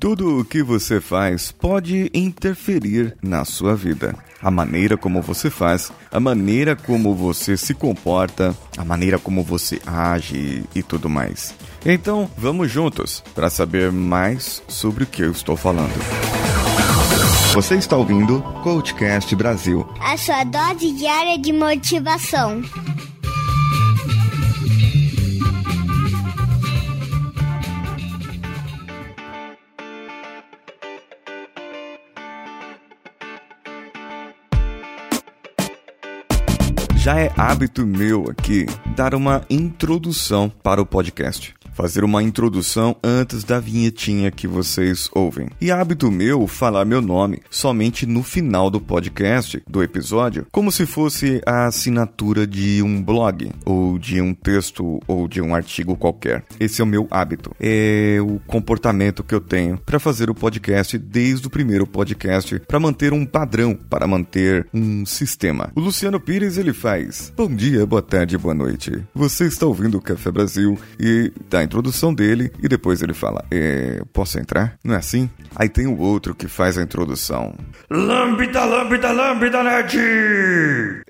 Tudo o que você faz pode interferir na sua vida. A maneira como você faz, a maneira como você se comporta, a maneira como você age e tudo mais. Então, vamos juntos para saber mais sobre o que eu estou falando. Você está ouvindo Coachcast Brasil a sua dose diária de motivação. Já é hábito meu aqui dar uma introdução para o podcast fazer uma introdução antes da vinhetinha que vocês ouvem. E hábito meu falar meu nome somente no final do podcast, do episódio, como se fosse a assinatura de um blog, ou de um texto, ou de um artigo qualquer. Esse é o meu hábito. É o comportamento que eu tenho para fazer o podcast desde o primeiro podcast, para manter um padrão, para manter um sistema. O Luciano Pires ele faz: Bom dia, boa tarde, boa noite. Você está ouvindo o Café Brasil e tá introdução dele e depois ele fala: é, Posso entrar? Não é assim? Aí tem o outro que faz a introdução. Lambda, lambda, lambda, nerd!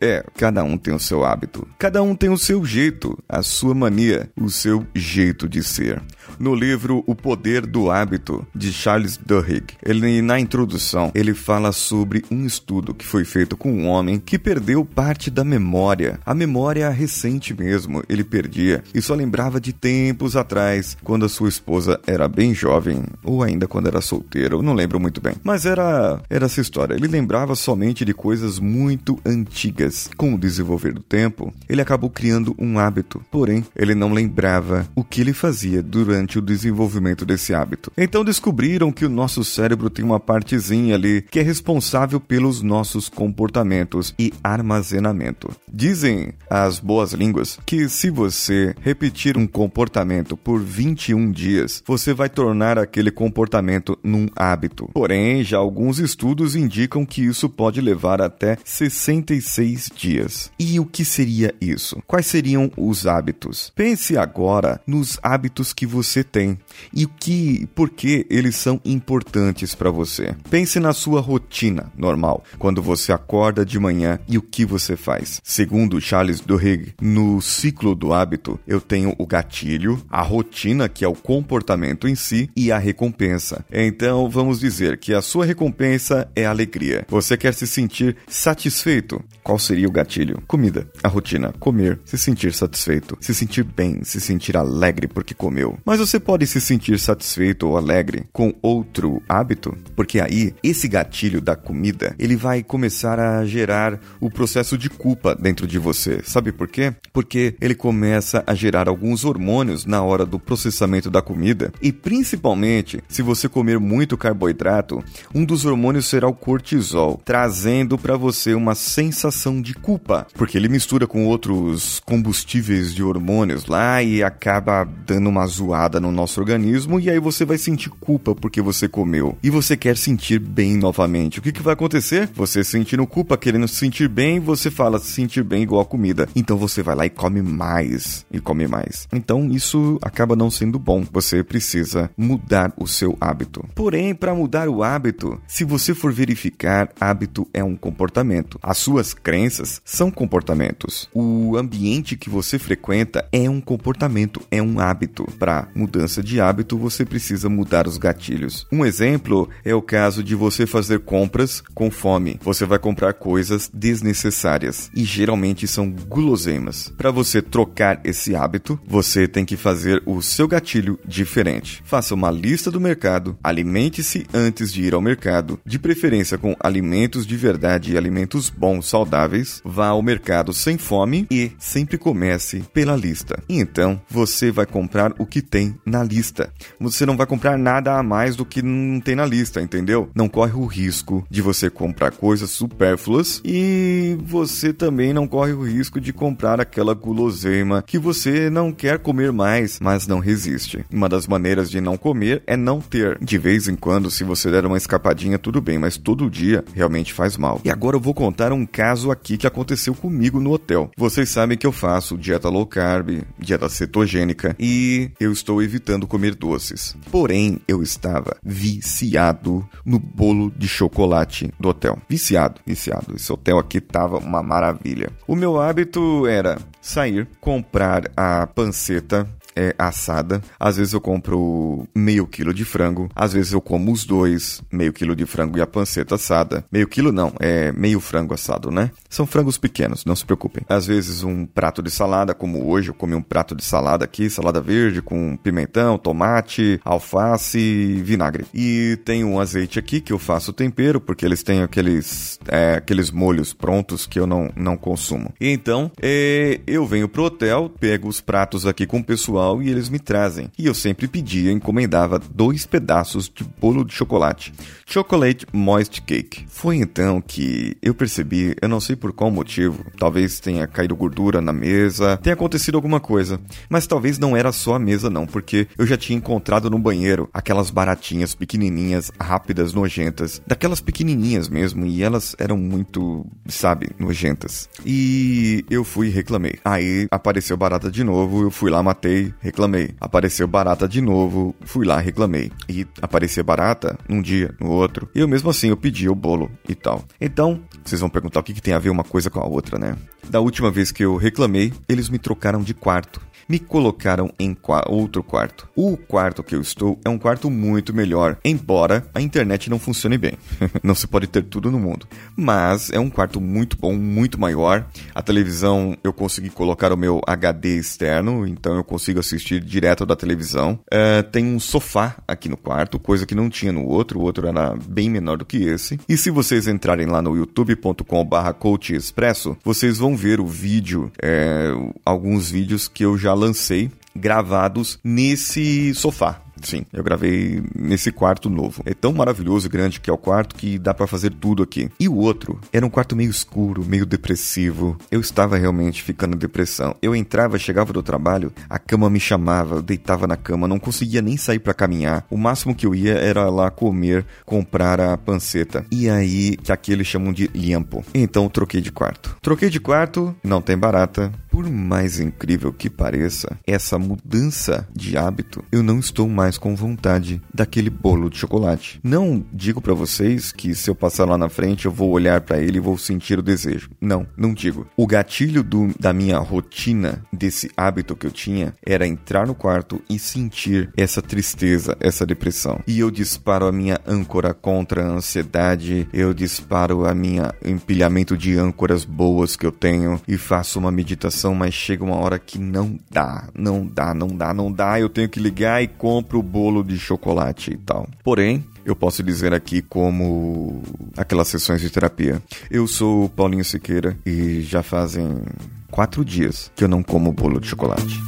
É, cada um tem o seu hábito. Cada um tem o seu jeito, a sua mania, o seu jeito de ser. No livro O Poder do Hábito, de Charles Duhigg, ele, na introdução, ele fala sobre um estudo que foi feito com um homem que perdeu parte da memória. A memória recente mesmo, ele perdia e só lembrava de tempos atrás, quando a sua esposa era bem jovem, ou ainda quando era solteira, eu não lembro muito bem. Mas era, era essa história. Ele lembrava somente de coisas muito antigas. Com o desenvolver do tempo, ele acabou criando um hábito, porém, ele não lembrava o que ele fazia durante o desenvolvimento desse hábito. Então descobriram que o nosso cérebro tem uma partezinha ali que é responsável pelos nossos comportamentos e armazenamento. Dizem as boas línguas que se você repetir um comportamento por 21 dias, você vai tornar aquele comportamento num hábito. Porém, já alguns estudos indicam que isso pode levar até 66 dias. E o que seria isso? Quais seriam os hábitos? Pense agora nos hábitos que você tem e o que, por que eles são importantes para você. Pense na sua rotina normal, quando você acorda de manhã e o que você faz. Segundo Charles Duhigg, no ciclo do hábito, eu tenho o gatilho, a rotina, que é o comportamento em si, e a recompensa. Então, vamos dizer que a sua recompensa é alegria. Você quer se sentir satisfeito? Qual seria o gatilho? Comida. A rotina: comer, se sentir satisfeito, se sentir bem, se sentir alegre porque comeu. Mas você pode se sentir satisfeito ou alegre com outro hábito? Porque aí, esse gatilho da comida, ele vai começar a gerar o processo de culpa dentro de você. Sabe por quê? Porque ele começa a gerar alguns hormônios na hora do processamento da comida e principalmente se você comer muito carboidrato, um dos hormônios será o cortisol, trazendo para você uma sensação de culpa, porque ele mistura com outros combustíveis de hormônios lá e acaba dando uma zoada no nosso organismo e aí você vai sentir culpa porque você comeu e você quer sentir bem novamente. O que, que vai acontecer? Você sentindo culpa, querendo se sentir bem, você fala se sentir bem igual a comida. Então você vai lá e come mais e come mais. Então isso acaba não sendo bom. Você precisa mudar o seu hábito. Porém, para mudar o hábito, se você for verificar, hábito é um comportamento. As suas crenças são comportamentos. O ambiente que você frequenta é um comportamento, é um hábito. Para mudança de hábito, você precisa mudar os gatilhos. Um exemplo é o caso de você fazer compras com fome. Você vai comprar coisas desnecessárias e geralmente são guloseimas. Para você trocar esse hábito, você tem que fazer o seu gatilho diferente. Faça uma lista do mercado, alimente-se antes de ir ao mercado, de preferência com alimentos de verdade e alimentos bons, saudáveis. Vá ao mercado sem fome e sempre comece pela lista. Então você vai comprar o que tem na lista. Você não vai comprar nada a mais do que não tem na lista, entendeu? Não corre o risco de você comprar coisas supérfluas e você também não corre o risco de comprar aquela guloseima que você não quer comer mais, mas não resiste. Uma das maneiras de não comer é não ter. De vez em quando, se você der uma escapadinha, tudo bem, mas todo dia realmente faz mal. E agora eu vou contar um caso aqui que aconteceu comigo no hotel. Vocês sabem que eu faço dieta low carb, dieta cetogênica e eu estou evitando comer doces. Porém, eu estava viciado no bolo de chocolate do hotel. Viciado, viciado. Esse hotel aqui tava uma maravilha. O meu hábito era sair, comprar a panceta é assada. Às vezes eu compro meio quilo de frango. Às vezes eu como os dois, meio quilo de frango e a panceta assada. Meio quilo não, é meio frango assado, né? São frangos pequenos, não se preocupem. Às vezes um prato de salada, como hoje eu comi um prato de salada aqui, salada verde com pimentão, tomate, alface e vinagre. E tem um azeite aqui que eu faço tempero, porque eles têm aqueles, é, aqueles molhos prontos que eu não, não consumo. E então, é, eu venho pro hotel, pego os pratos aqui com o pessoal e eles me trazem. E eu sempre pedia, encomendava dois pedaços de bolo de chocolate. Chocolate Moist Cake. Foi então que eu percebi, eu não sei por qual motivo, talvez tenha caído gordura na mesa, tenha acontecido alguma coisa, mas talvez não era só a mesa não, porque eu já tinha encontrado no banheiro aquelas baratinhas pequenininhas, rápidas, nojentas, daquelas pequenininhas mesmo, e elas eram muito, sabe, nojentas. E eu fui e reclamei. Aí apareceu barata de novo, eu fui lá, matei, reclamei. Apareceu barata de novo, fui lá, reclamei. E aparecia barata num dia, no outro. E eu mesmo assim eu pedi o bolo e tal. Então, vocês vão perguntar o que, que tem a ver uma coisa com a outra, né? Da última vez que eu reclamei, eles me trocaram de quarto me colocaram em qua outro quarto. O quarto que eu estou é um quarto muito melhor, embora a internet não funcione bem. não se pode ter tudo no mundo. Mas é um quarto muito bom, muito maior. A televisão eu consegui colocar o meu HD externo, então eu consigo assistir direto da televisão. Uh, tem um sofá aqui no quarto, coisa que não tinha no outro. O outro era bem menor do que esse. E se vocês entrarem lá no youtube.com/barra Expresso, vocês vão ver o vídeo, é, alguns vídeos que eu já lancei gravados nesse sofá. Sim, eu gravei nesse quarto novo. É tão maravilhoso e grande que é o quarto que dá para fazer tudo aqui. E o outro era um quarto meio escuro, meio depressivo. Eu estava realmente ficando em depressão. Eu entrava, chegava do trabalho, a cama me chamava, eu deitava na cama, não conseguia nem sair para caminhar. O máximo que eu ia era lá comer, comprar a panceta. E aí, que aqui eles chamam de limpo. Então troquei de quarto. Troquei de quarto, não tem barata. Por mais incrível que pareça, essa mudança de hábito, eu não estou mais com vontade daquele bolo de chocolate. Não digo para vocês que se eu passar lá na frente eu vou olhar para ele e vou sentir o desejo. Não, não digo. O gatilho do, da minha rotina, desse hábito que eu tinha, era entrar no quarto e sentir essa tristeza, essa depressão. E eu disparo a minha âncora contra a ansiedade, eu disparo a minha empilhamento de âncoras boas que eu tenho e faço uma meditação, mas chega uma hora que não dá, não dá, não dá, não dá. Eu tenho que ligar e compro o bolo de chocolate e tal. Porém, eu posso dizer aqui como aquelas sessões de terapia. Eu sou Paulinho Siqueira e já fazem quatro dias que eu não como bolo de chocolate.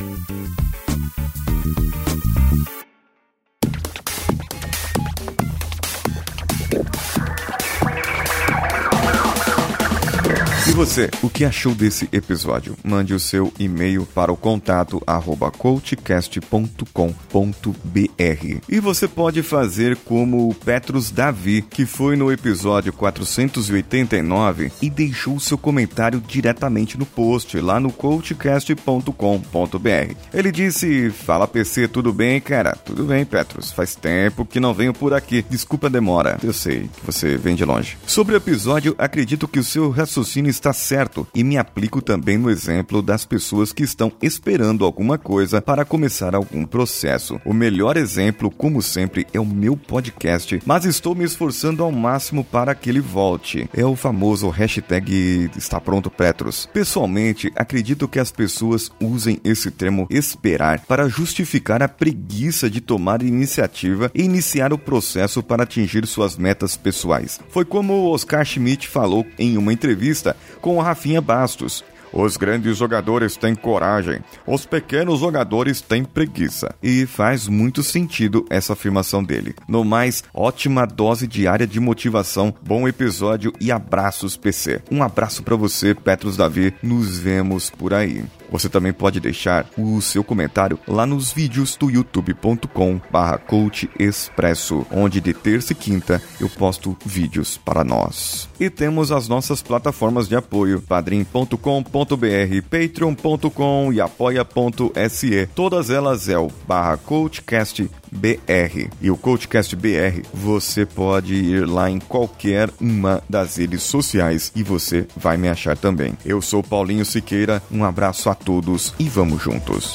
Você, o que achou desse episódio? Mande o seu e-mail para o contato arroba coachcast.com.br. E você pode fazer como o Petrus Davi, que foi no episódio 489 e deixou seu comentário diretamente no post lá no coachcast.com.br. Ele disse: Fala PC, tudo bem, cara? Tudo bem, Petrus. Faz tempo que não venho por aqui. Desculpa a demora. Eu sei que você vem de longe. Sobre o episódio, acredito que o seu raciocínio está está certo e me aplico também no exemplo das pessoas que estão esperando alguma coisa para começar algum processo. O melhor exemplo, como sempre, é o meu podcast, mas estou me esforçando ao máximo para que ele volte. É o famoso hashtag está pronto Petros. Pessoalmente, acredito que as pessoas usem esse termo esperar para justificar a preguiça de tomar iniciativa e iniciar o processo para atingir suas metas pessoais. Foi como o Oscar Schmidt falou em uma entrevista com o Rafinha Bastos. Os grandes jogadores têm coragem, os pequenos jogadores têm preguiça. E faz muito sentido essa afirmação dele. No mais, ótima dose diária de motivação, bom episódio e abraços PC. Um abraço para você, Petros Davi. Nos vemos por aí. Você também pode deixar o seu comentário lá nos vídeos do youtube.com barra expresso, onde de terça e quinta eu posto vídeos para nós. E temos as nossas plataformas de apoio, padrim.com.br, patreon.com e apoia.se. Todas elas é o barra coachcast BR. E o Coachcast BR, você pode ir lá em qualquer uma das redes sociais e você vai me achar também. Eu sou Paulinho Siqueira, um abraço a todos e vamos juntos.